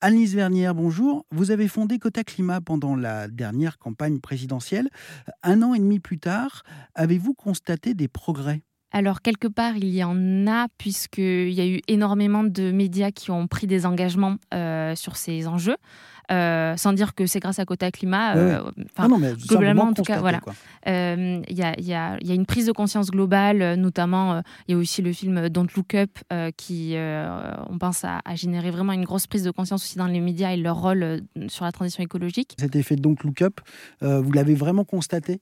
Annelise Vernière, bonjour. Vous avez fondé Cota Climat pendant la dernière campagne présidentielle. Un an et demi plus tard, avez-vous constaté des progrès? Alors, quelque part, il y en a, puisqu'il y a eu énormément de médias qui ont pris des engagements euh, sur ces enjeux. Euh, sans dire que c'est grâce à Cota Climat. Euh, ah globalement, en tout cas, voilà. Il y, a, une prise de conscience globale, notamment, il y a aussi le film Don't Look Up, qui, on pense, à, à, générer vraiment une grosse prise de conscience aussi dans les médias et leur rôle sur la transition écologique. Cet effet Don't Look Up, vous l'avez vraiment constaté?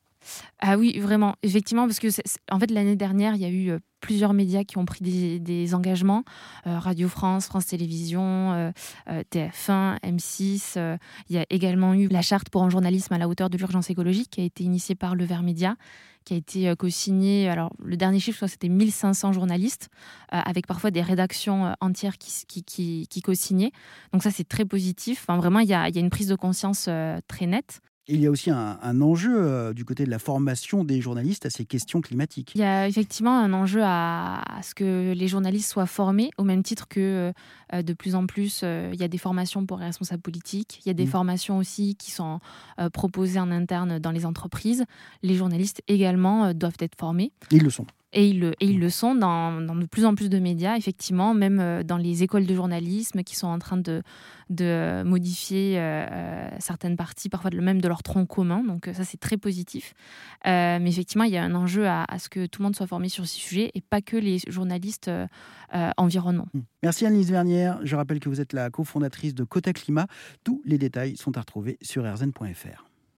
Ah oui, vraiment, effectivement, parce que en fait l'année dernière, il y a eu euh, plusieurs médias qui ont pris des, engagements euh, Radio France, France Télévisions, euh, TF1, M6. il y a également eu la charte pour un journalisme à la hauteur de l'urgence écologique qui a été initiée par le Vert Média qui a été co-signé. Alors, le dernier chiffre, c'était 1500 journalistes, avec parfois des rédactions entières qui, qui, qui, co-signaient. Donc, ça, c'est très positif. Enfin, vraiment, il y a, y a, une prise de conscience très nette il y a aussi un, enjeu euh, du côté de la formation des journalistes à ces questions climatiques. Il y a effectivement un enjeu à, ce que les journalistes soient formés, au même titre que euh, de plus en plus, euh, il y a des formations pour les responsables politiques, il y a des mmh. formations aussi qui sont proposées en interne dans les entreprises. Les journalistes également doivent être formés. Ils le sont. Et ils, le, et ils le sont dans, dans, de plus en plus de médias, effectivement, même euh, dans les écoles de journalisme qui sont en train de, de modifier euh, euh, certaines parties, parfois même de leur tronc commun. Donc ça, c'est très positif. mais effectivement, il y a un enjeu à, à, ce que tout le monde soit formé sur ces sujets et pas que les journalistes environnement. Mmh. Merci Annelise Vernière. Je rappelle que vous êtes la cofondatrice de Cota Climat. Tous les détails sont à retrouver sur rzn.fr.